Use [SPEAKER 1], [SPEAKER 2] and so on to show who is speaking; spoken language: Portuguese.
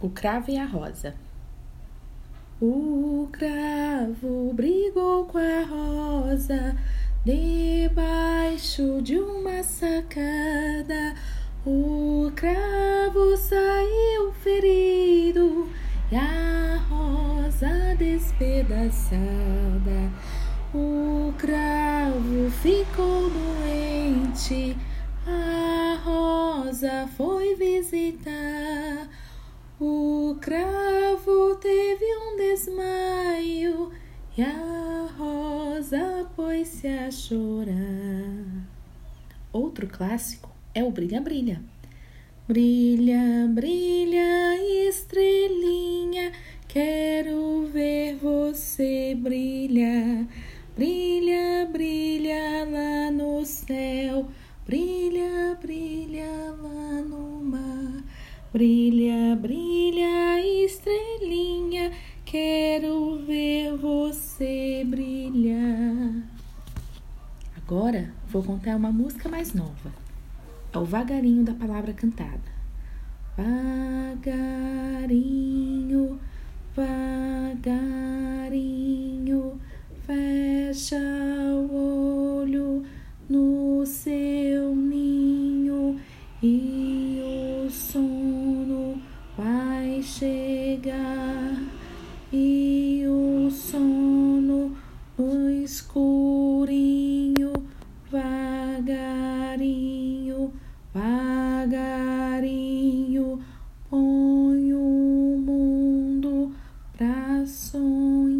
[SPEAKER 1] O cravo e a rosa. O cravo brigou com a rosa debaixo de uma sacada. O cravo saiu ferido e a rosa despedaçada. O cravo ficou doente, a rosa foi visitar. O cravo teve um desmaio e a rosa pôs-se a chorar. Outro clássico é o Brilha Brilha. Brilha, brilha, estrelinha, quero ver você brilhar. Brilha, brilha lá no céu, brilha, brilha. Brilha, brilha, estrelinha, quero ver você brilhar. Agora vou contar uma música mais nova. É o vagarinho da palavra cantada. Vagarinho, vagarinho, fecha o olho no seu ninho e chega e o sono no escurinho vagarinho, vagarinho põe o mundo pra sonhar.